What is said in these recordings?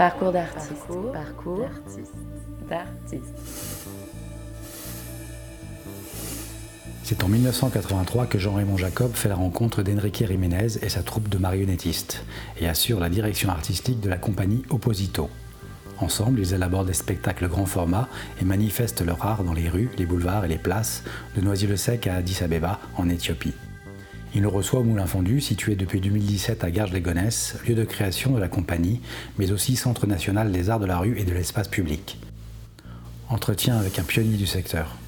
Parcours d'artiste. Parcours, d'artiste. C'est en 1983 que Jean-Raymond Jacob fait la rencontre d'Enrique Jiménez et sa troupe de marionnettistes et assure la direction artistique de la compagnie Opposito. Ensemble, ils élaborent des spectacles grand format et manifestent leur art dans les rues, les boulevards et les places de Noisy-le-Sec à Addis Abeba, en Éthiopie. Il le reçoit au Moulin Fondu, situé depuis 2017 à Garges-les-Gonesse, lieu de création de la compagnie, mais aussi Centre national des arts de la rue et de l'espace public. Entretien avec un pionnier du secteur.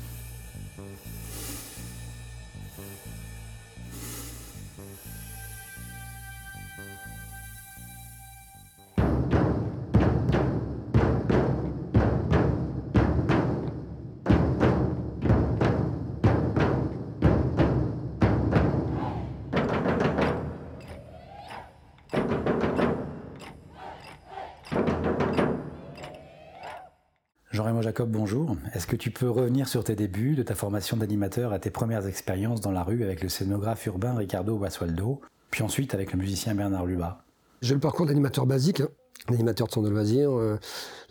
Jean-Raymond Jacob, bonjour. Est-ce que tu peux revenir sur tes débuts, de ta formation d'animateur à tes premières expériences dans la rue avec le scénographe urbain Ricardo Basualdo, puis ensuite avec le musicien Bernard Luba J'ai le parcours d'animateur basique, hein. L'animateur de centre de loisirs, euh,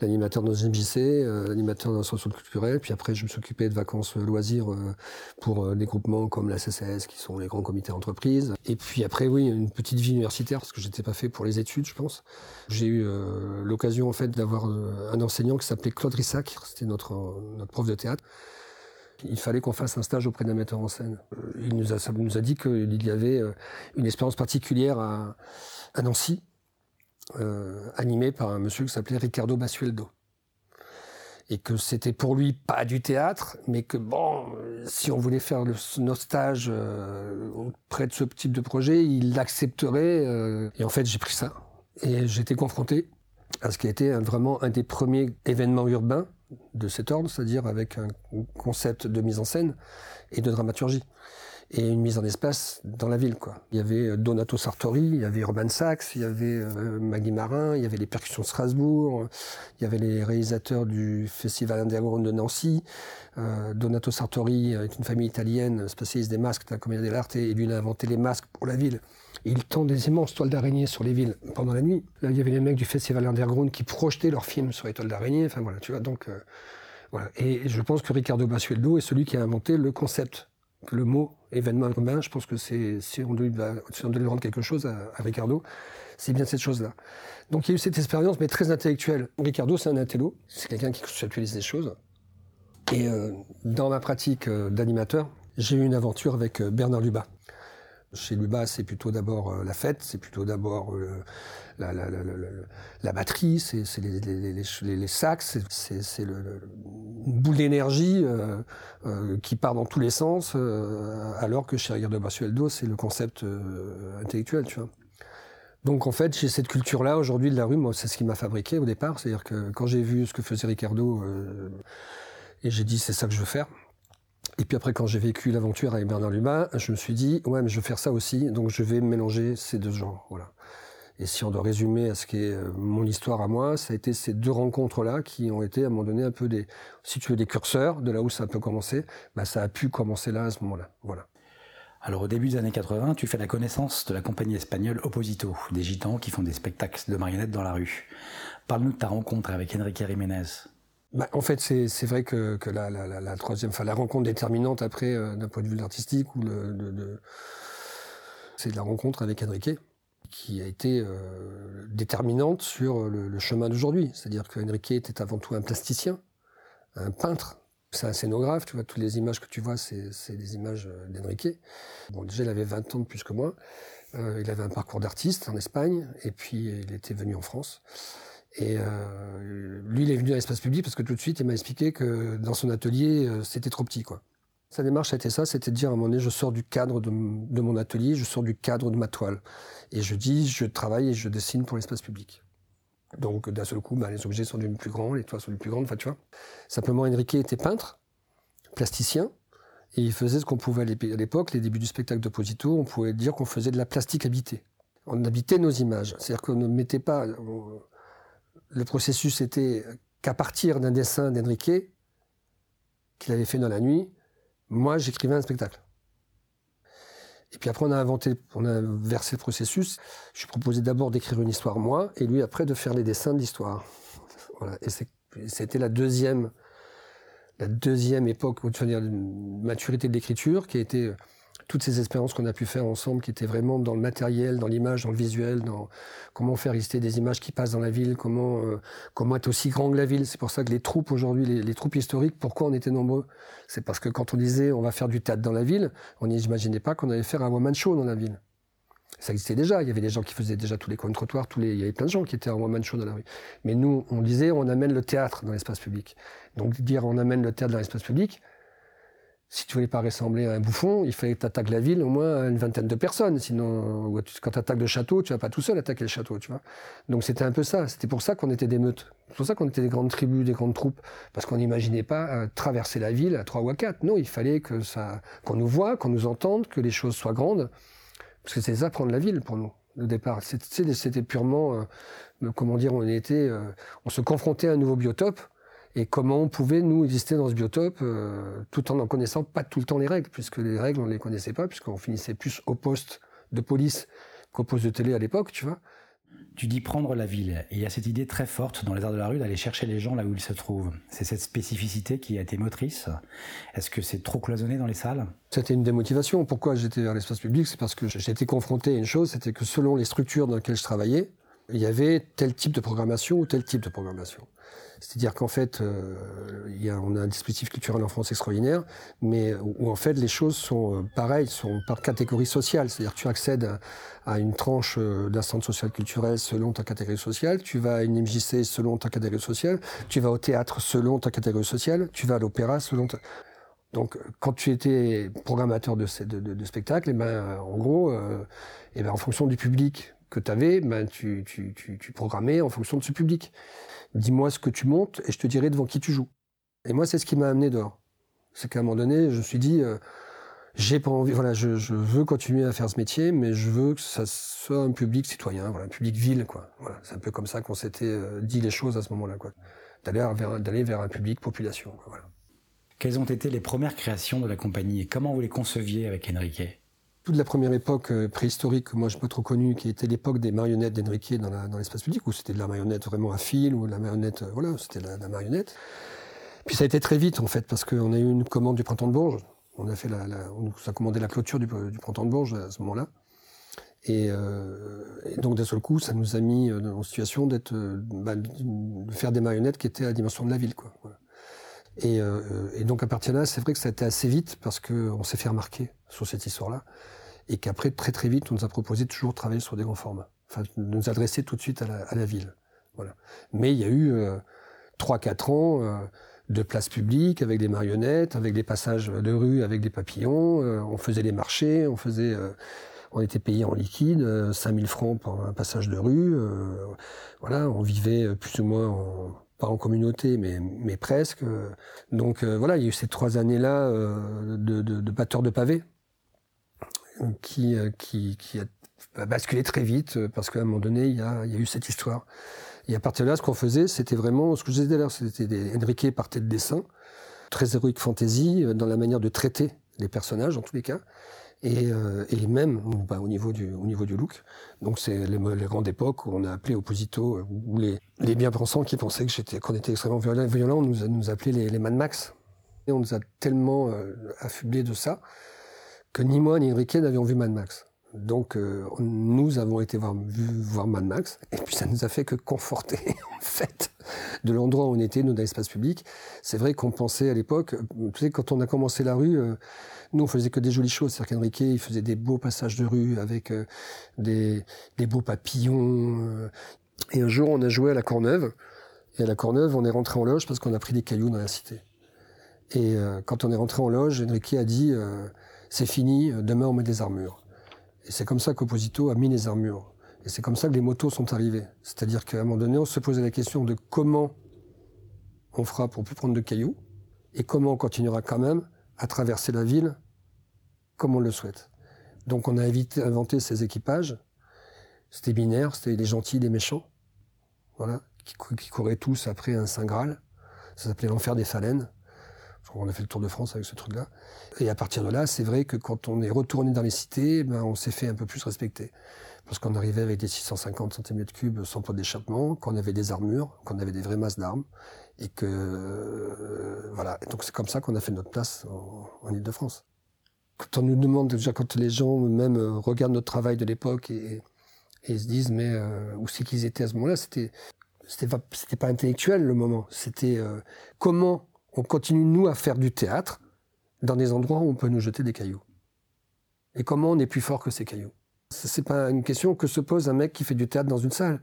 l'animateur dans une JC, euh, l'animateur dans un centre culturel, puis après je me suis occupé de vacances euh, loisirs pour des groupements comme la CCS, qui sont les grands comités d'entreprise. Et puis après, oui, une petite vie universitaire, parce que j'étais pas fait pour les études, je pense. J'ai eu l'occasion en fait d'avoir un enseignant qui s'appelait Claude Rissac, c'était notre, notre prof de théâtre. Il fallait qu'on fasse un stage auprès d'un metteur en scène. Il nous a, nous a dit qu'il y avait une expérience particulière à, à Nancy, euh, animé par un monsieur qui s'appelait Ricardo Basueldo. Et que c'était pour lui pas du théâtre, mais que bon, si on voulait faire le, nos stages euh, auprès de ce type de projet, il l'accepterait. Euh. et en fait, j'ai pris ça. Et j'étais confronté à ce qui a été vraiment un des premiers événements urbains de cet ordre, c'est-à-dire avec un concept de mise en scène et de dramaturgie et une mise en espace dans la ville. Quoi. Il y avait euh, Donato Sartori, il y avait Urban Sachs, il y avait euh, Maggie Marin, il y avait les percussions de Strasbourg, il y avait les réalisateurs du Festival Underground de Nancy. Euh, Donato Sartori est une famille italienne spécialiste des masques de la Commedia dell'arte et lui il a inventé les masques pour la ville. Il tend des immenses toiles d'araignée sur les villes pendant la nuit. Là, il y avait les mecs du Festival Underground qui projetaient leurs films sur les toiles d'araignée. Enfin voilà, tu vois, donc... voilà. Et je pense que Ricardo Basueldo est celui qui a inventé le concept le mot événement urbain, je pense que c'est si on devait, si rendre quelque chose à, Ricardo, c'est bien cette chose-là. Donc il y a eu cette expérience, mais très intellectuelle. Ricardo, c'est un intello, c'est quelqu'un qui conceptualise les choses. Et euh, dans ma pratique euh, d'animateur, j'ai eu une aventure avec euh, Bernard Lubat. Chez Luba, c'est plutôt d'abord euh, la fête, c'est plutôt d'abord euh, la, batterie, c'est les, les, les, les, sacs, c'est une boule d'énergie euh, qui part dans tous les sens, alors que chez Ricardo Basueldo, c'est le concept intellectuel, tu vois. Donc en fait, j'ai cette culture-là aujourd'hui de la rue, moi c'est ce qui m'a fabriqué au départ, c'est-à-dire que quand j'ai vu ce que faisait Ricardo, et j'ai dit c'est ça que je veux faire, et puis après, quand j'ai vécu l'aventure avec Bernard Lubin, je me suis dit, ouais, mais je veux faire ça aussi, donc je vais mélanger ces deux genres. Voilà. Et si on doit résumer à ce qui est euh, mon histoire à moi, ça a été ces deux rencontres-là qui ont été à un moment donné un peu des, si tu veux, des curseurs de là où ça pu commencer. Bah, ça a pu commencer là à ce moment-là. Voilà. Alors au début des années 80, tu fais la connaissance de la compagnie espagnole Opposito, des gitans qui font des spectacles de marionnettes dans la rue. Parle-nous de ta rencontre avec Enrique Jiménez. Bah, en fait, c'est vrai que, que la, troisième, enfin la rencontre déterminante après, euh, d'un point de vue artistique, ou le, c'est la rencontre avec Enrique qui a été euh, déterminante sur le, chemin d'aujourd'hui. C'est-à-dire qu'Enrique était avant tout un plasticien, un peintre. C'est un scénographe, tu vois, toutes les images que tu vois, c'est des images euh, d'Enrique. Bon, déjà, il avait 20 ans de plus que moi. Il avait un parcours d'artiste en Espagne, et puis il était venu en France. Et euh, lui, il est venu dans l'espace public parce que tout de suite, il m'a expliqué que dans son atelier, euh, c'était trop petit. quoi. Sa démarche a été ça, c'était de dire à un moment donné, je sors du cadre de, mon atelier, je sors du cadre de ma toile. Et je dis, je travaille et je dessine pour l'espace public. Donc d'un seul coup, bah, les objets sont devenus plus grands, les toiles sont devenues plus grandes, enfin tu vois. Simplement, Enrique était peintre, plasticien, et il faisait ce qu'on pouvait à l'époque, les débuts du spectacle de Posito, on pouvait dire qu'on faisait de la plastique habitée. On habitait nos images, c'est-à-dire qu'on ne mettait pas le processus était qu'à partir d'un dessin d'Enrique, qu'il avait fait dans la nuit, moi j'écrivais un spectacle. Et puis après, on a inventé, on a le processus. Je suis proposé d'abord d'écrire une histoire moi, et lui après de faire les dessins de l'histoire. Voilà. Et c'était la deuxième, la deuxième époque, tu dire, maturité de l'écriture, qui a été toutes ces expériences qu'on a pu faire ensemble, qui étaient vraiment dans le matériel, dans l'image, dans le visuel, dans comment faire exister des images qui passent dans la ville, comment euh, comment être aussi grand que la ville. C'est pour ça que les troupes aujourd'hui, les, troupes historiques, pourquoi on était nombreux? C'est parce que quand on disait on va faire du théâtre dans la ville, on n'imaginait pas qu'on allait faire un one-man show dans la ville. Ça existait déjà. Il y avait des gens qui faisaient déjà tous les coins de tous les, il y avait plein de gens qui étaient en one-man show dans la rue. Mais nous, on disait, on amène le théâtre dans l'espace public. Donc, dire on amène le théâtre dans l'espace public, si tu voulais pas ressembler à un bouffon, il fallait que tu attaques la ville au moins une vingtaine de personnes. Sinon, quand tu attaques le château, tu vas pas tout seul attaquer le château, tu vois. Donc c'était un peu ça. C'était pour ça qu'on était des meutes. C'est pour ça qu'on était des grandes tribus, des grandes troupes. Parce qu'on n'imaginait pas euh, traverser la ville à trois ou à quatre. Non, il fallait que ça, qu'on nous voit, qu'on nous entende, que les choses soient grandes. Parce que c'est ça prendre la ville pour nous. Au départ, c'était purement, euh, comment dire, on était, euh, on se confrontait à un nouveau biotope et comment on pouvait, nous, exister dans ce biotope euh, tout en n'en connaissant pas tout le temps les règles, puisque les règles, on ne les connaissait pas, puisqu'on finissait plus au poste de police qu'au poste de télé à l'époque, tu vois. Tu dis prendre la ville, et il y a cette idée très forte dans les arts de la rue d'aller chercher les gens là où ils se trouvent. C'est cette spécificité qui a été motrice. Est-ce que c'est trop cloisonné dans les salles? C'était une démotivation. Pourquoi j'étais vers l'espace public? C'est parce que j'ai été confronté à une chose, c'était que selon les structures dans lesquelles je travaillais, il y avait tel type de programmation ou tel type de programmation. C'est-à-dire qu'en fait, euh, il y a, on a un dispositif culturel en France extraordinaire, mais où, en fait les choses sont euh, pareilles, sont par catégorie sociale. C'est-à-dire que tu accèdes à, une tranche euh, d'un centre social culturel selon ta catégorie sociale, tu vas à une MJC selon ta catégorie sociale, tu vas au théâtre selon ta catégorie sociale, tu vas à l'opéra selon ta... Donc, quand tu étais programmateur de, spectacle, eh ben, en gros, euh, eh ben, en fonction du public que tu avais, ben, tu, tu, tu, programmais en fonction de ce public dis-moi ce que tu montes et je te dirai devant qui tu joues. Et moi, c'est ce qui m'a amené dehors. C'est qu'à un moment donné, je me suis dit, euh, j'ai pas envie, voilà, je, je, veux continuer à faire ce métier, mais je veux que ça soit un public citoyen, voilà, un public ville, quoi. Voilà, c'est un peu comme ça qu'on s'était euh, dit les choses à ce moment-là, quoi. D'aller vers, d'aller vers un public population. Quelles ont été les premières créations de la compagnie et comment vous les conceviez avec Enrique? Toute la première époque euh, préhistorique que moi je pas trop connu, qui était l'époque des marionnettes d'Enrique dans, l'espace public, où c'était de la marionnette vraiment à fil, ou de la marionnette, euh, voilà, c'était de la, marionnette. Puis ça a été très vite en fait, parce qu'on a eu une commande du printemps de Bourges. On a fait la, la on a commandé la clôture du, du printemps de Bourges à ce moment-là. Et, euh, donc d'un seul coup, ça nous a mis euh, en situation d'être, bah, de faire des marionnettes qui étaient à la dimension de la ville, quoi. Euh, et, donc à partir de là, c'est vrai que ça a été assez vite parce qu'on s'est fait remarquer sur cette histoire-là. Et qu'après, très très vite, on nous a proposé de toujours travailler sur des grands formats. Enfin, de nous adresser tout de suite à la, à la ville. Voilà. Mais il y a eu euh, 3-4 ans euh, de place publique avec des marionnettes, avec des passages de rue, avec des papillons. Euh, on faisait les marchés, on faisait... Euh, on était payé en liquide, 5000 francs pour un passage de rue. voilà, on vivait plus ou moins en, pas en communauté, mais, mais presque. Donc euh, voilà, il y a eu ces trois années-là euh, de, de, de batteur de pavés qui, euh, qui, qui a basculé très vite parce qu'à un moment donné, il y a, il y a eu cette histoire. Et à partir de là, ce qu'on faisait, c'était vraiment, ce que je disais d'ailleurs, c'était des Enrique partait de dessin, très héroïque fantasy dans la manière de traiter les personnages en tous les cas et, euh, et même au niveau du au niveau du look. Donc c'est les, grandes époques où on a appelé Opposito, euh, où les, les bien-pensants qui pensaient que j'étais qu'on était extrêmement violent, on nous, nous appelait les, les Mad Max. Et on nous a tellement euh, affublés de ça que ni moi ni Enrique n'avions vu Mad Max. Donc euh, nous avons été voir, vu, voir Mad Max, et puis ça nous a fait que conforter en fait de l'endroit où on était, nous, dans l'espace public. C'est vrai qu'on pensait à l'époque, tu sais, quand on a commencé la rue, euh, nous on faisait que des jolies choses. C'est-à-dire qu'Enrique, il faisait des beaux passages de rue avec euh, des, des, beaux papillons. et un jour, on a joué à la Courneuve, et à la Courneuve, on est rentré en loge parce qu'on a pris des cailloux dans la cité. Et quand on est rentré en loge, Enrique a dit c'est fini, demain on met des armures. Et c'est comme ça qu'Opposito a mis les armures. Et c'est comme ça que les motos sont arrivées. C'est-à-dire qu'à un moment donné, on se posait la question de comment on fera pour plus prendre de cailloux et comment on continuera quand même à traverser la ville comme on le souhaite. Donc on a inventé ces équipages. C'était binaire, c'était les gentils, les méchants. Voilà, qui, qui couraient tous après un Saint Graal. Ça s'appelait l'enfer des phalènes. On a fait le tour de France avec ce truc-là. Et à partir de là, c'est vrai que quand on est retourné dans les cités, ben, on s'est fait un peu plus respecter. Parce qu'on arrivait avec des 650 cm3 sans pot d'échappement, qu'on avait des armures, qu'on avait des vraies masses d'armes. Et que, euh, voilà. donc c'est comme ça qu'on a fait notre place en, en Ile-de-France. Quand on nous demande, déjà quand les gens même euh, regardent notre travail de l'époque et, se disent, mais euh, où c'est qu'ils étaient à ce moment-là, c'était, c'était pas, pas intellectuel le moment. C'était euh, comment on continue nous à faire du théâtre dans des endroits où on peut nous jeter des cailloux. Et comment on est plus fort que ces cailloux? C'est pas une question que se pose un mec qui fait du théâtre dans une salle.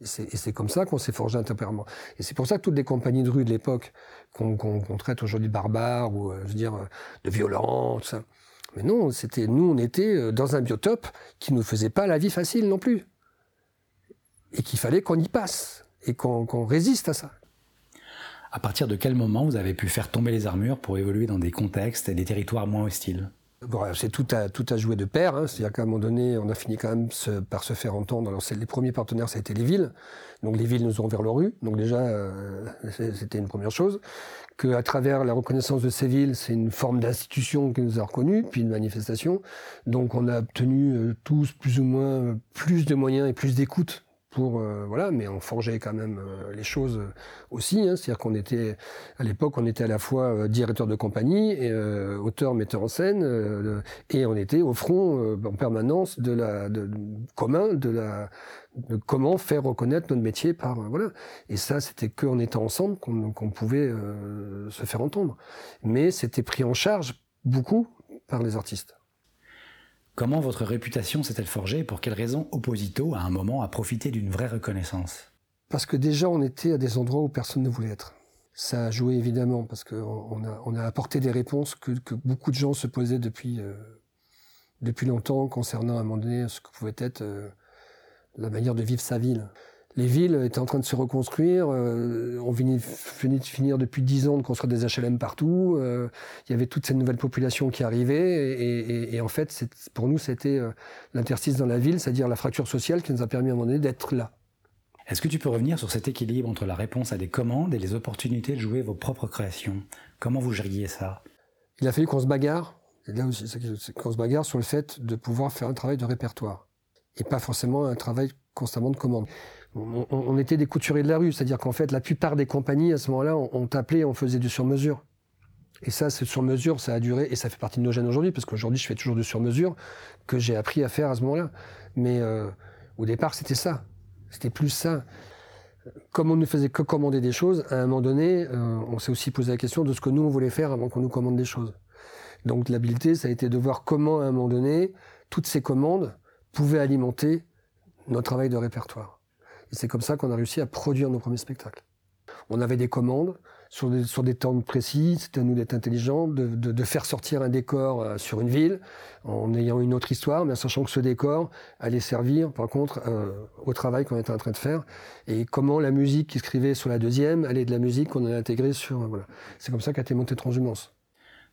Et c'est comme ça qu'on s'est forgé un tempérament. Et c'est pour ça que toutes les compagnies de rue de l'époque, qu'on traite aujourd'hui de barbares, ou je veux dire, de violents, tout ça, mais non, c'était nous, on était euh, dans un biotope qui ne nous faisait pas la vie facile non plus. Et qu'il fallait qu'on y passe et qu'on résiste à ça. À partir de quel moment vous avez pu faire tomber les armures pour évoluer dans des contextes et des territoires moins hostiles? C'est tout à, tout à jouer de pair. Hein. C'est-à-dire qu'à un moment donné, on a fini quand même par se faire entendre. Les premiers partenaires, ça a été les villes. Donc, les villes nous ont ouvert leur rue. Donc, déjà, euh, c'était une première chose qu'à travers la reconnaissance de ces villes, c'est une forme d'institution qui nous a reconnus, puis une manifestation. Donc on a obtenu euh, tous plus ou moins plus de moyens et plus d'écoute pour euh, voilà, mais on forgeait quand même euh, les choses aussi. Hein, C'est-à-dire qu'on était à l'époque, on était à la fois directeur de compagnie, et, auteur, metteur en scène, et on était au front en permanence de la de, commun de la comment faire reconnaître notre métier par euh, voilà. Et ça, c'était qu'en étant ensemble qu'on pouvait euh, se faire entendre. Mais c'était pris en charge beaucoup par les artistes. Comment votre réputation s'est-elle forgée et pour quelles raisons Opposito, à un moment, a profité d'une vraie reconnaissance? Parce que déjà, on était à des endroits où personne ne voulait être. Ça a joué évidemment parce qu'on a, apporté des réponses que, beaucoup de gens se posaient depuis, euh, depuis longtemps concernant à un moment donné ce que pouvait être la manière de vivre sa ville. Les villes étaient en train de se reconstruire. Euh, on venait, de finir depuis dix ans de construire des HLM partout. Euh, il y avait toute cette nouvelle population qui arrivait. Et, en fait, pour nous, c'était euh, l'interstice dans la ville, c'est-à-dire la fracture sociale qui nous a permis à un moment donné d'être là. Est-ce que tu peux revenir sur cet équilibre entre la réponse à des commandes et les opportunités de jouer vos propres créations? Comment vous gériez ça? Il a fallu qu'on se bagarre. Là aussi, qu'on se bagarre sur le fait de pouvoir faire un travail de répertoire et pas forcément un travail constamment de commande. On, était des couturiers de la rue, c'est-à-dire qu'en fait, la plupart des compagnies, à ce moment-là, on, on t'appelait, on faisait du sur-mesure. Et ça, c'est sur-mesure, ça a duré, et ça fait partie de nos gènes aujourd'hui, parce qu'aujourd'hui, je fais toujours du sur-mesure, que j'ai appris à faire à ce moment-là. Mais euh, au départ, c'était ça. C'était plus ça. Comme on ne faisait que commander des choses, à un moment donné, euh, on s'est aussi posé la question de ce que nous, on voulait faire avant qu'on nous commande des choses. Donc l'habileté, ça a été de voir comment, à un moment donné, toutes ces commandes, pouvait alimenter notre travail de répertoire. C'est comme ça qu'on a réussi à produire nos premiers spectacles. On avait des commandes sur des, temps précis, c'était à nous d'être intelligents, de, faire sortir un décor euh, sur une ville, en ayant une autre histoire, mais en sachant que ce décor allait servir, par contre, euh, au travail qu'on était en train de faire, et comment la musique qui scrivait sur la deuxième allait de la musique qu'on a intégrée sur... Voilà. C'est comme ça qu'a été montée Transhumance.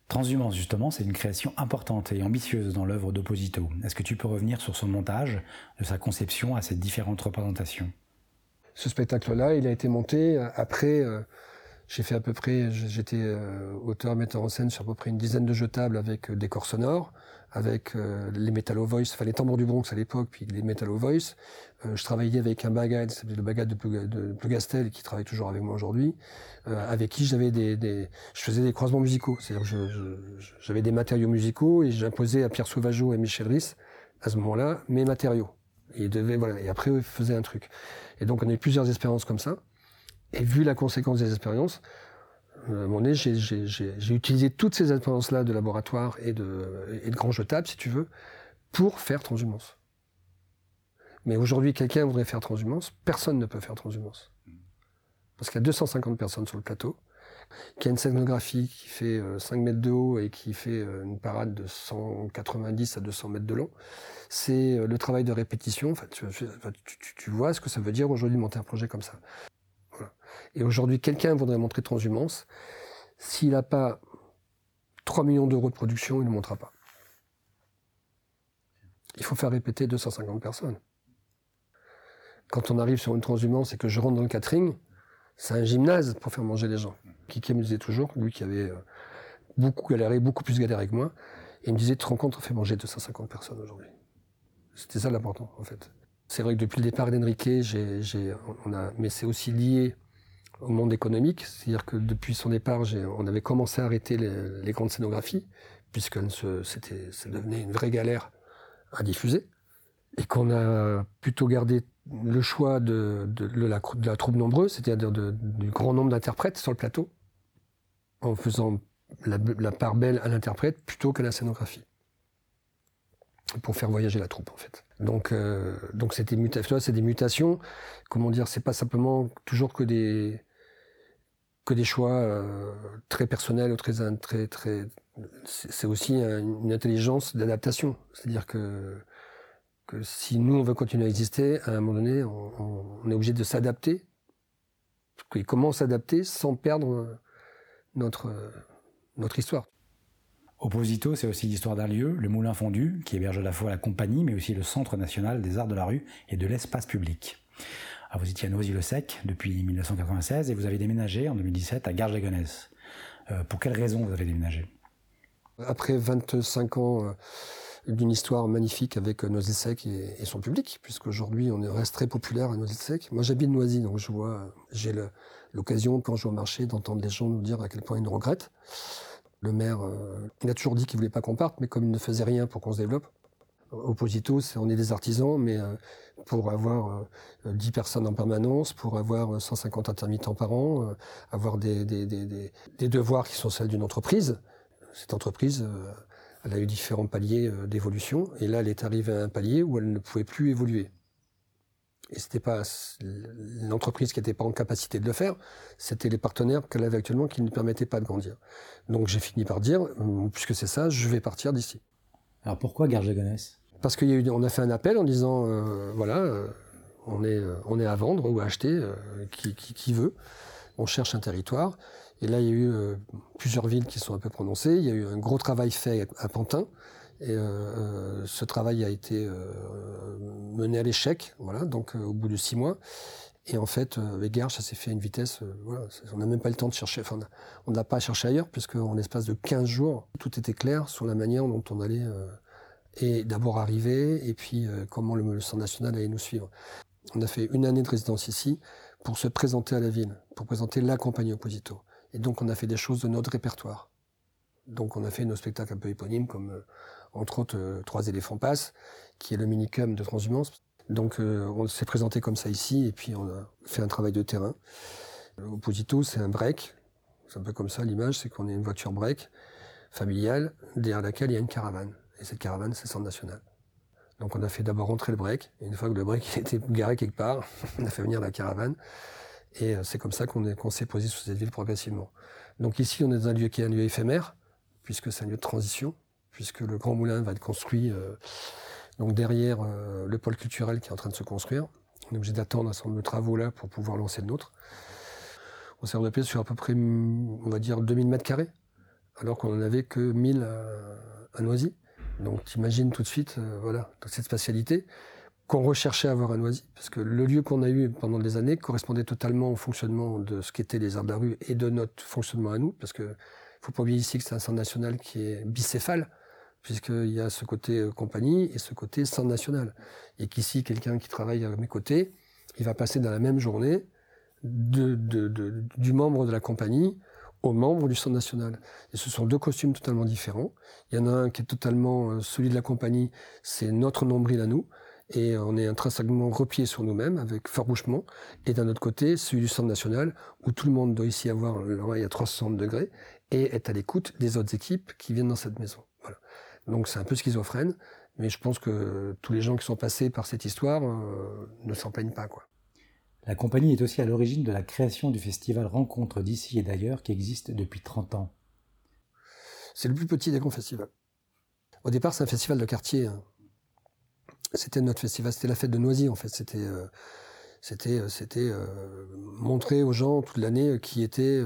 Transhumance, justement, c'est une création importante et ambitieuse dans l'œuvre d'Opposito. Est-ce que tu peux revenir sur son montage, de sa conception à ces différentes représentations? Ce spectacle-là, il a été monté euh, après. Euh, j'ai fait à peu près, j'étais euh, auteur, metteur en scène sur à peu près une dizaine de jeux tables avec des corps sonores, avec les Metallo Voice, enfin les tambours du Bronx à l'époque, puis les Metallo Voice. je travaillais avec un bagad, c'était le bagad de, de Plugastel, qui travaille toujours avec moi aujourd'hui, avec qui j'avais des, des, je faisais des croisements musicaux, c'est-à-dire j'avais des matériaux musicaux et j'imposais à Pierre Sauvageau et Michel Risse, à ce moment-là, mes matériaux. Et, devait, voilà, et après, eux faisaient un truc. Et donc, on a eu plusieurs expériences comme ça. Et vu la conséquence des expériences, euh, à moment donné, j'ai utilisé toutes ces expériences-là de laboratoire et de, et de grands jetables, si tu veux, pour faire transhumance. Mais aujourd'hui, quelqu'un voudrait faire transhumance, personne ne peut faire transhumance. Parce qu'il y a 250 personnes sur le plateau, qui a une scénographie qui fait 5 euh, mètres de haut et qui fait euh, une parade de 190 à 200 mètres de long. C'est le travail de répétition. Tu, tu, vois ce que ça veut dire aujourd'hui monter un projet comme ça. Et aujourd'hui, quelqu'un voudrait montrer transhumance. S'il n'a pas 3 millions d'euros de production, il ne montera pas. Il faut faire répéter 250 personnes. Quand on arrive sur une transhumance et que je rentre dans le catering, c'est un gymnase pour faire manger les gens. Qui me disait toujours, lui qui avait beaucoup galéré, beaucoup plus galéré que moi, et il me disait, te rends compte, on fait manger 250 personnes aujourd'hui. C'était ça l'important, en fait. C'est vrai que depuis le départ d'Enrique, j'ai, on a, mais c'est aussi lié au monde économique. C'est-à-dire que depuis son départ, on avait commencé à arrêter les, grandes scénographies, puisque c'était, ça devenait une vraie galère à diffuser. Et qu'on a plutôt gardé le choix de la, troupe nombreuse, c'est-à-dire du grand nombre d'interprètes sur le plateau, en faisant la, part belle à l'interprète plutôt qu'à la scénographie pour faire voyager la troupe en fait. Donc euh, c'est des mutations. Comment dire, c'est pas simplement toujours que des choix euh, très personnels ou très très très. C'est aussi une intelligence d'adaptation. C'est-à-dire que que si nous on veut continuer à exister, à un moment donné, on, est obligé de s'adapter. Comment s'adapter sans perdre notre notre histoire. Opposito, c'est aussi l'histoire d'un lieu, le Moulin Fondu, qui héberge à la fois la compagnie, mais aussi le Centre national des arts de la rue et de l'espace public. Ah, vous étiez à Noisy-le-Sec depuis 1996 et vous avez déménagé en 2017 à Garges-les-Gonesse. Euh, pour quelles raisons vous avez déménagé? Après 25 ans euh, d'une histoire magnifique avec Noisy-le-Sec et, son public, puisqu'aujourd'hui on reste très populaire à Noisy-le-Sec. Moi j'habite Noisy, donc je vois, j'ai l'occasion quand je vais au marché d'entendre les gens nous dire à quel point ils nous regrettent. Le maire, euh, il a toujours dit qu'il voulait pas qu'on parte, mais comme il ne faisait rien pour qu'on se développe, Opposito, on est des artisans, mais euh, pour avoir 10 euh, personnes en permanence, pour avoir 150 intermittents par an, avoir des, des, devoirs qui sont celles d'une entreprise, cette entreprise, elle a eu différents paliers d'évolution, et là, elle est arrivée à un palier où elle ne pouvait plus évoluer et c'était pas l'entreprise qui n'était pas en capacité de le faire, c'était les partenaires qu'elle avait actuellement qui ne permettaient pas de grandir. Donc j'ai fini par dire, euh, puisque c'est ça, je vais partir d'ici. Alors pourquoi Garges-Gonesse Parce qu'on a, on a fait un appel en disant, euh, voilà, euh, on, est, on est à vendre ou à acheter, qui, qui, qui, veut. On cherche un territoire. Et là, il y a eu plusieurs villes qui sont un peu prononcées. Il y a eu un gros travail fait à Pantin. Et euh, euh, ce travail a été euh, mené à l'échec, voilà, donc au bout de six mois. Et en fait, avec Garges, ça s'est fait à une vitesse, voilà, on n'a même pas le temps de chercher, enfin, on n'a pas à chercher ailleurs, puisque en l'espace de 15 jours, tout était clair sur la manière dont on allait et d'abord arriver, et puis comment le, le Centre national allait nous suivre. On a fait une année de résidence ici pour se présenter à la ville, pour présenter la compagnie Opposito. Et donc on a fait des choses de notre répertoire. Donc on a fait nos spectacles un peu éponymes comme entre autres euh, Trois éléphants passent, qui est le minicum de transhumance. Donc euh, on s'est présenté comme ça ici, et puis on a fait un travail de terrain. Opposito, c'est un break, c'est un peu comme ça l'image, c'est qu'on est une voiture break familiale, derrière laquelle il y a une caravane. Et cette caravane, c'est Centre National. Donc on a fait d'abord rentrer le break, et une fois que le break était garé quelque part, on a fait venir la caravane. Et euh, c'est comme ça qu'on s'est posé sur cette ville progressivement. Donc ici, on est dans un lieu qui est un lieu éphémère, puisque c'est un lieu de transition puisque le Grand Moulin va être construit euh, donc derrière euh, le pôle culturel qui est en train de se construire. On est obligé d'attendre un certain nombre de travaux là pour pouvoir lancer le nôtre. On s'est développé sur à peu près, on va dire, 2000 mètres carrés, alors qu'on n'en avait que 1000 à, Noisy. Donc t'imagines tout de suite, voilà, cette spatialité qu'on recherchait à avoir à Noisy, parce que le lieu qu'on a eu pendant des années correspondait totalement au fonctionnement de ce qu'étaient les arts de la rue et de notre fonctionnement à nous, parce que faut pas oublier ici que c'est un centre national qui est bicéphale puisqu'il y a ce côté euh, compagnie et ce côté centre national. Et qu'ici, quelqu'un qui travaille à mes côtés, il va passer dans la même journée de, de, de, du membre de la compagnie au membre du centre national. Et ce sont deux costumes totalement différents. Il y en a un qui est totalement euh, celui de la compagnie, c'est notre nombril à nous, et on est intrinsèquement replié sur nous-mêmes avec bouchement. Et d'un autre côté, celui du centre national, où tout le monde doit ici avoir l'oreille à 360 degrés et être à l'écoute des autres équipes qui viennent dans cette maison. Voilà. Donc c'est un peu schizophrène, mais je pense que tous les gens qui sont passés par cette histoire euh, ne s'en plaignent pas. quoi. La compagnie est aussi à l'origine de la création du festival Rencontres d'ici et d'ailleurs qui existe depuis 30 ans. C'est le plus petit des grands festivals. Au départ, c'est un festival de quartier. Hein. C'était notre festival, c'était la fête de Noisy en fait. C'était euh, c'était euh, c'était euh, montrer aux gens toute l'année qui était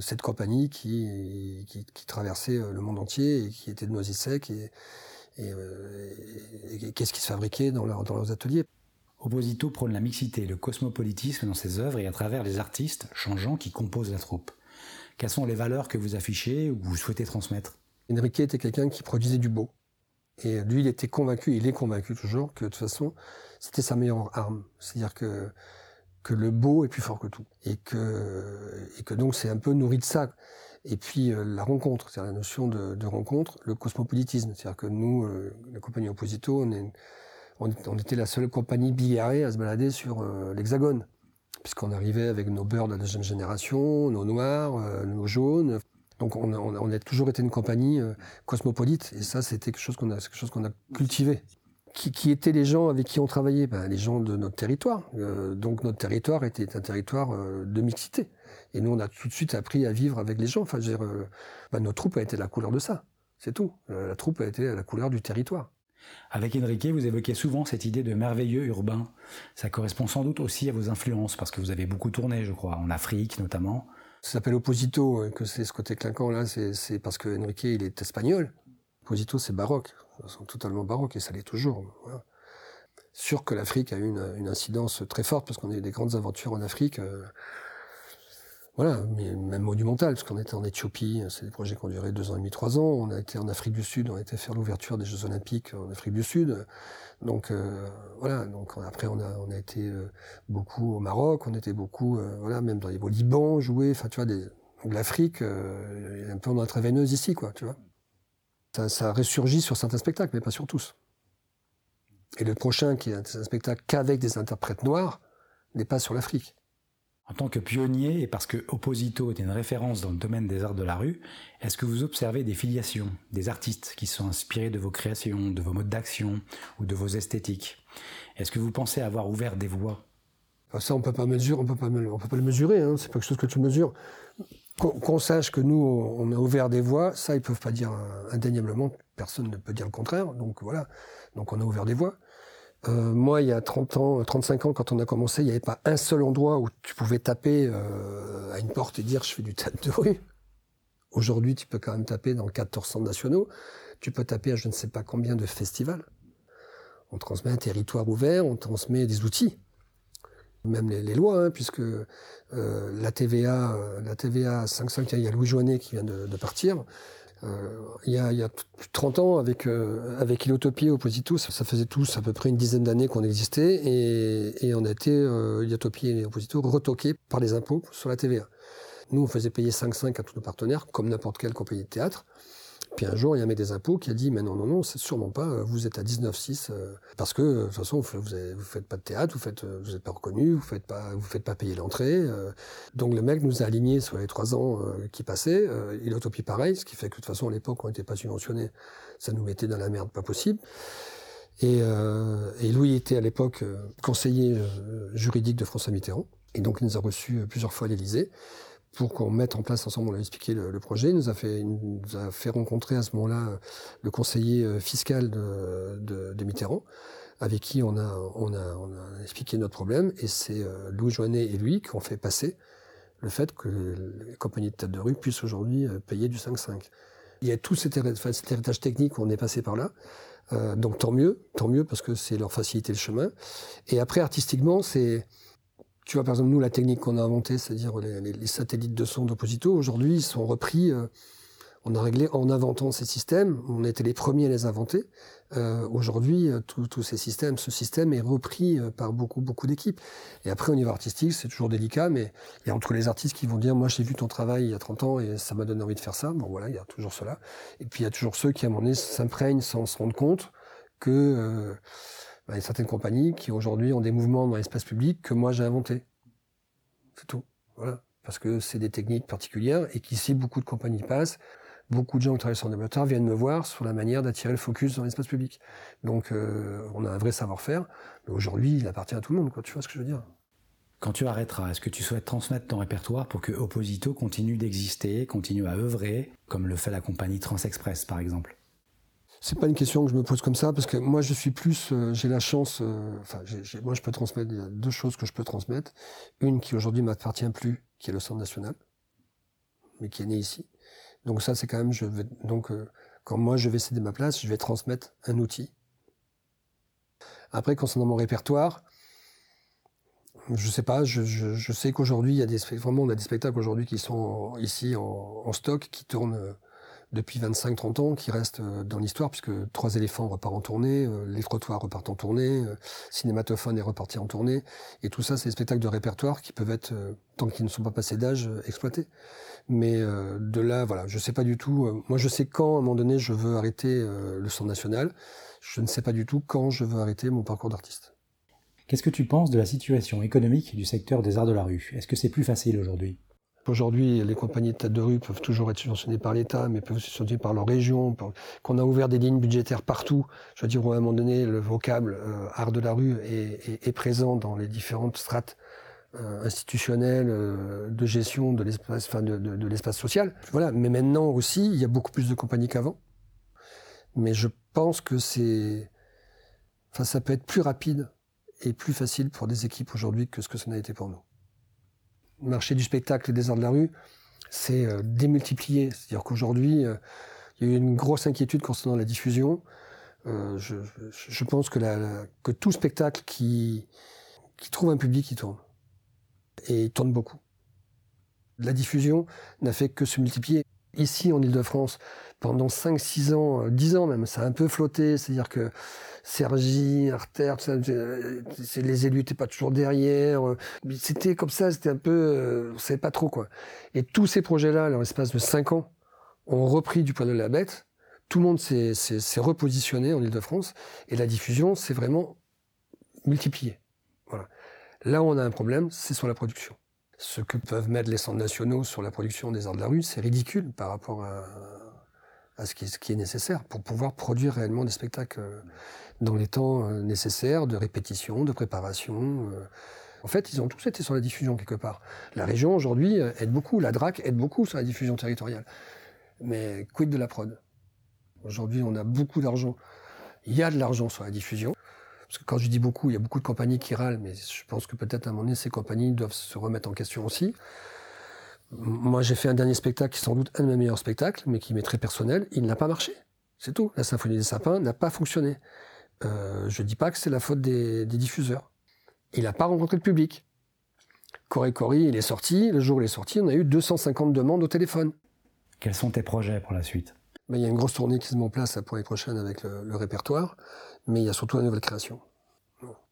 cette compagnie qui, qui, qui traversait le monde entier et qui était de Noisy-Sec et, et, et, qu'est-ce qui se fabriquait dans, leur, dans leurs ateliers. Opposito prône la mixité et le cosmopolitisme dans ses œuvres et à travers les artistes changeants qui composent la troupe. Quelles sont les valeurs que vous affichez ou que vous souhaitez transmettre? Enrique était quelqu'un qui produisait du beau. Et lui, il était convaincu, il est convaincu toujours, que de toute façon, c'était sa meilleure arme. C'est-à-dire que, le beau est plus fort que tout. Et que, donc c'est un peu nourri de ça. Et puis euh, la rencontre, c'est-à-dire la notion de, rencontre, le cosmopolitisme. C'est-à-dire que nous, euh, la compagnie Opposito, on, était la seule compagnie billarée à se balader sur euh, l'hexagone. Puisqu'on arrivait avec nos beurs de la deuxième génération, nos noirs, nos jaunes. Donc on a, toujours été une compagnie cosmopolite. Et ça, c'était quelque chose qu'on a, cultivé. Qui, étaient les gens avec qui on travaillait? Ben, Les gens de notre territoire. Euh, donc notre territoire était un territoire euh, de mixité. Et nous, on a tout de suite appris à vivre avec les gens. Enfin, dire, euh, ben, notre troupe a été la couleur de ça. C'est tout. la troupe a été la couleur du territoire. Avec Enrique, vous évoquez souvent cette idée de merveilleux urbain. Ça correspond sans doute aussi à vos influences, parce que vous avez beaucoup tourné, je crois, en Afrique notamment. Ça s'appelle Opposito, que c'est ce côté clinquant là, c'est parce que Enrique, il est espagnol. Opposito, c'est baroque, c'est totalement baroque, et ça l'est toujours. Sûr que l'Afrique a eu une, une, incidence très forte, parce qu'on a eu des grandes aventures en Afrique. Euh, voilà, mais même monumental, parce qu'on était en Éthiopie, c'est des projets qui ont duré deux ans et demi, trois ans. On a été en Afrique du Sud, on a été faire l'ouverture des Jeux Olympiques en Afrique du Sud. Donc euh, voilà, donc après on a été euh, beaucoup au Maroc, on était beaucoup euh, voilà même dans les au Liban jouer, enfin tu vois des l'Afrique euh, un peu dans notre ici quoi, tu vois. Ça, ça ressurgit sur certains spectacles, mais pas sur tous. Et le prochain qui est un spectacle qu'avec des interprètes noirs n'est pas sur l'Afrique. En tant que pionnier, et parce que Opposito est une référence dans le domaine des arts de la rue, est-ce que vous observez des filiations, des artistes qui sont inspirés de vos créations, de vos modes d'action ou de vos esthétiques? Est-ce que vous pensez avoir ouvert des voies? Ça, on peut pas mesurer, on peut pas, on peut pas le mesurer. Hein, c'est pas quelque chose que tu mesures. Qu'on qu sache que nous, on a ouvert des voies, ça, ils peuvent pas dire indéniablement. Personne ne peut dire le contraire. Donc voilà. Donc on a ouvert des voies. Euh, moi, il y a 30 ans, 35 ans, quand on a commencé, il n'y avait pas un seul endroit où tu pouvais taper euh, à une porte et dire je fais du théâtre de rue. Aujourd'hui, tu peux quand même taper dans 14 centres nationaux. Tu peux taper à je ne sais pas combien de festivals. On transmet un territoire ouvert, on transmet des outils, même les, lois, hein, puisque euh, la TVA, la TVA 5.5, il y a Louis Joannet qui vient de partir. Euh, il, y a, il y a 30 ans, avec, euh, avec Ilotopie et Opposito, ça, faisait tous à peu près une dizaine d'années qu'on existait, et, on a été, euh, Ilotopie et Opposito, retoqués par les impôts sur la TVA. Nous, on faisait payer 5,5 à tous nos partenaires, comme n'importe quelle compagnie de théâtre. Puis un jour, il y a un mec des impôts qui a dit, mais non, non, non, c'est sûrement pas, vous êtes à 19,6, euh, parce que, de toute façon, vous, faites pas de théâtre, vous faites, vous êtes pas reconnu, vous faites pas, vous faites pas payer l'entrée. Euh, donc le mec nous a alignés sur les trois ans euh, qui passaient. Euh, il utopie pareil, ce qui fait que de toute façon, à l'époque, on n'était pas subventionné, ça nous mettait dans la merde, pas possible. Et, euh, et Louis était à l'époque conseiller juridique de François Mitterrand, et donc il nous a reçus plusieurs fois à l'Élysée pour qu'on mette en place ensemble, on a expliqué le, projet. Il nous a fait, nous a fait rencontrer à ce moment-là le conseiller fiscal de, de, de, Mitterrand, avec qui on a, on a, on a expliqué notre problème. Et c'est euh, Louis Joannet et lui qui ont fait passer le fait que les compagnies de tête de rue puissent aujourd'hui euh, payer du 5-5. Il y a tout cet héritage, technique, on est passé par là. Euh, donc tant mieux, tant mieux parce que c'est leur faciliter le chemin. Et après, artistiquement, c'est tu vois, par exemple, nous, la technique qu'on a inventée, c'est-à-dire les, satellites de son d'Opposito, aujourd'hui, ils sont repris, euh, on a réglé en inventant ces systèmes, on été les premiers à les inventer. Euh, aujourd'hui, euh, tous ces systèmes, ce système est repris euh, par beaucoup, beaucoup d'équipes. Et après, au niveau artistique, c'est toujours délicat, mais il y a entre les artistes qui vont dire, moi, j'ai vu ton travail il y a 30 ans et ça m'a donné envie de faire ça. Bon, voilà, il y a toujours cela. Et puis, il y a toujours ceux qui, à un moment donné, s'imprègnent sans se rendre compte que... Euh, a certaines compagnies qui aujourd'hui ont des mouvements dans l'espace public que moi j'ai inventé. C'est tout. Voilà. Parce que c'est des techniques particulières et qu'ici beaucoup de compagnies passent. Beaucoup de gens qui travaillent sur développeur viennent me voir sur la manière d'attirer le focus dans l'espace public. Donc euh, on a un vrai savoir-faire, mais aujourd'hui il appartient à tout le monde. Quoi. Tu vois ce que je veux dire? Quand tu arrêteras, est-ce que tu souhaites transmettre ton répertoire pour que Opposito continue d'exister, continue à œuvrer, comme le fait la compagnie Transexpress par exemple? C'est pas une question que je me pose comme ça parce que moi je suis plus, euh, j'ai la chance, euh, enfin moi je peux transmettre, il y a deux choses que je peux transmettre. Une qui aujourd'hui m'appartient plus, qui est le Centre national, mais qui est né ici. Donc ça c'est quand même, je vais, donc euh, quand moi je vais céder ma place, je vais transmettre un outil. Après concernant mon répertoire, Je sais pas, je, sais qu'aujourd'hui, il y a des, vraiment, on a des spectacles aujourd'hui qui sont ici en, stock, qui tournent euh, depuis 25-30 ans, qui restent euh, dans l'histoire, puisque Trois éléphants repart en tournée, euh, Les trottoirs repartent en tournée, Cinématophone est reparti en tournée, et tout ça, c'est des spectacles de répertoire qui peuvent être, tant qu'ils ne sont pas passés d'âge, exploités. Mais de là, voilà, je sais pas du tout. moi, je sais quand, à un moment donné, je veux arrêter le Centre national. Je ne sais pas du tout quand je veux arrêter mon parcours d'artiste. Qu'est-ce que tu penses de la situation économique du secteur des arts de la rue? Est-ce que c'est plus facile aujourd'hui? Aujourd'hui, les compagnies de tête de rue peuvent toujours être subventionnées par l'État, mais peuvent être subventionnées par leur région. Qu'on a ouvert des lignes budgétaires partout. Je veux dire, à un moment donné, le vocable euh, art de la rue est, présent dans les différentes strates euh, institutionnelles euh, de gestion de l'espace, social. Voilà. Mais maintenant aussi, il y a beaucoup plus de compagnies qu'avant. Mais je pense que ça peut être plus rapide est plus facile pour des équipes aujourd'hui que ce que ça n'a été pour nous. Marché du spectacle des arts de la rue, c'est euh, démultiplié. C'est-à-dire qu'aujourd'hui, euh, il y a eu une grosse inquiétude concernant la diffusion. Euh, je, pense que, tout spectacle qui trouve un public, il tourne. Et il tourne beaucoup. La diffusion n'a fait que se multiplier. Ici, en Ile-de-France, pendant 5, 6 ans, 10 ans même, ça a un peu flotté. C'est-à-dire que Sergi, Arter, les élus n'étaient pas toujours derrière. C'était comme ça, c'était un peu, euh, on savait pas trop quoi. Et tous ces projets-là, dans l'espace de cinq ans, ont repris du poids de la bête. Tout le monde s'est repositionné en Ile-de-France et la diffusion s'est vraiment multipliée. Là où on a un problème, c'est sur la production. Ce que peuvent mettre les centres nationaux sur la production des arts de la rue, c'est ridicule par rapport à, ce, qui, ce qui est nécessaire pour pouvoir produire réellement des spectacles dans les temps euh, nécessaires de répétition, de préparation. Euh. En fait, ils ont tous été sur la diffusion quelque part. La région aujourd'hui euh, aide beaucoup, la DRAC aide beaucoup sur la diffusion territoriale. Mais quid de la prod? Aujourd'hui, on a beaucoup d'argent. Il y a de l'argent sur la diffusion. Parce que quand je dis beaucoup, il y a beaucoup de compagnies qui râlent, mais je pense que peut-être à un moment donné, ces compagnies doivent se remettre en question aussi. Moi, j'ai fait un dernier spectacle qui est sans doute un de mes meilleurs spectacles, mais qui m'est très personnel. Il n'a pas marché. C'est tout. La symphonie des sapins n'a pas fonctionné. Euh, je ne dis pas que c'est la faute des, diffuseurs. Il n'a pas rencontré le public. Coré Cory, il est sorti. Le jour où il est sorti, on a eu 250 demandes au téléphone. Quels sont tes projets pour la suite? Ben, Il y a une grosse tournée qui se met en place pour l'année prochaine avec le, répertoire, mais il y a surtout une nouvelle création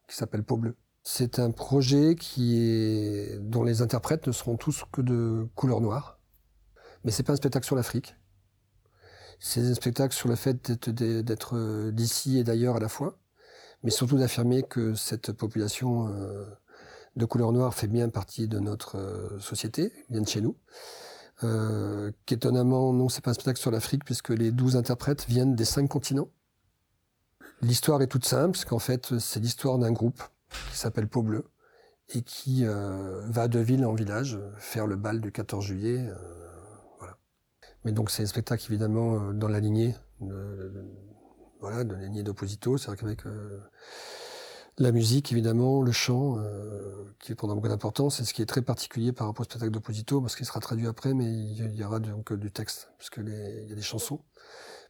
qui s'appelle Peau Bleue. C'est un projet qui est, dont les interprètes ne seront tous que de couleur noire. Mais c'est pas un spectacle sur l'Afrique. C'est un spectacle sur le fait d'être euh, d'ici et d'ailleurs à la fois, mais surtout d'affirmer que cette population euh, de couleur noire fait bien partie de notre euh, société, vient de chez nous. Euh, qu'étonnamment, non, c'est pas un spectacle sur l'Afrique, puisque les douze interprètes viennent des cinq continents. L'histoire est toute simple, parce qu'en fait, c'est l'histoire d'un groupe qui s'appelle Peau Bleue, et qui va de ville en village faire le bal du 14 juillet mais donc c'est un spectacle évidemment euh, dans la lignée de, voilà, de la lignée d'Opposito, c'est-à-dire qu'avec euh, la musique évidemment, le chant, euh, qui prend beaucoup d'importance, c'est ce qui est très particulier par rapport au spectacle d'Opposito, parce qu'il sera traduit après, mais il y aura donc du texte, puisque il y a des chansons,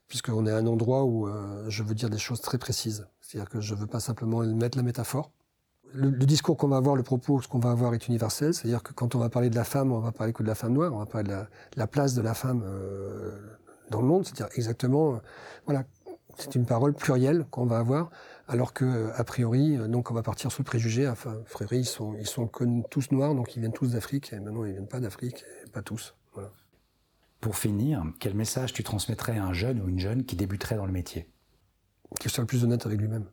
puisqu'on est à un endroit où je veux dire des choses très précises. C'est-à-dire que je veux pas simplement mettre la métaphore, le, discours qu'on va avoir, le propos, qu'on va avoir est universel. C'est-à-dire que quand on va parler de la femme, on va parler que de la femme noire, on va parler de la, place de la femme euh, dans le monde. C'est-à-dire exactement, euh, voilà, c'est une parole plurielle qu'on va avoir, alors que a priori, euh, donc on va partir sous le préjugé. Enfin, frères, ils sont, ils sont tous noirs, donc ils viennent tous d'Afrique. Et maintenant, ils viennent pas d'Afrique, pas tous. Pour finir, quel message tu transmettrais à un jeune ou une jeune qui débuterait dans le métier? Qu'il soit le plus honnête avec lui-même.